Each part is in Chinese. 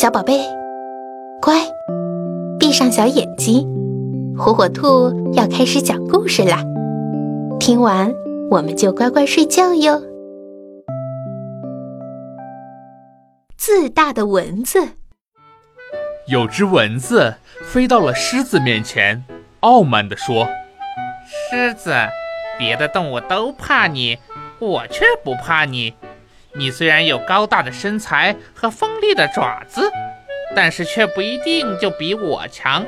小宝贝，乖，闭上小眼睛，火火兔要开始讲故事啦。听完我们就乖乖睡觉哟。自大的蚊子，有只蚊子飞到了狮子面前，傲慢地说：“狮子，别的动物都怕你，我却不怕你。”你虽然有高大的身材和锋利的爪子，但是却不一定就比我强。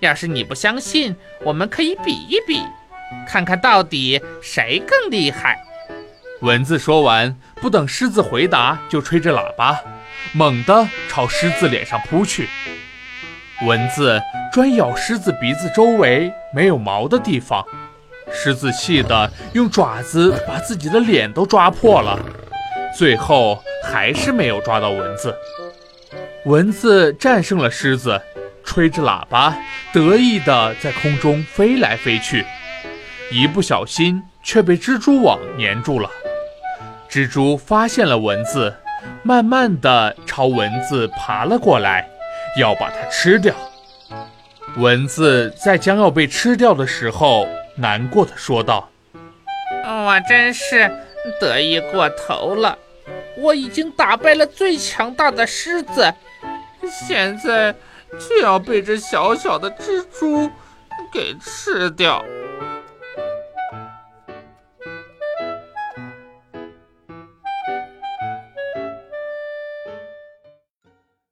要是你不相信，我们可以比一比，看看到底谁更厉害。蚊子说完，不等狮子回答，就吹着喇叭，猛地朝狮子脸上扑去。蚊子专咬狮子鼻子周围没有毛的地方，狮子气得用爪子把自己的脸都抓破了。最后还是没有抓到蚊子，蚊子战胜了狮子，吹着喇叭，得意地在空中飞来飞去，一不小心却被蜘蛛网粘住了。蜘蛛发现了蚊子，慢慢地朝蚊子爬了过来，要把它吃掉。蚊子在将要被吃掉的时候，难过的说道：“我真是……”得意过头了，我已经打败了最强大的狮子，现在却要被这小小的蜘蛛给吃掉。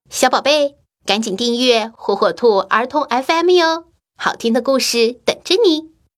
小宝贝，赶紧订阅火火兔儿童 FM 哟，好听的故事等着你。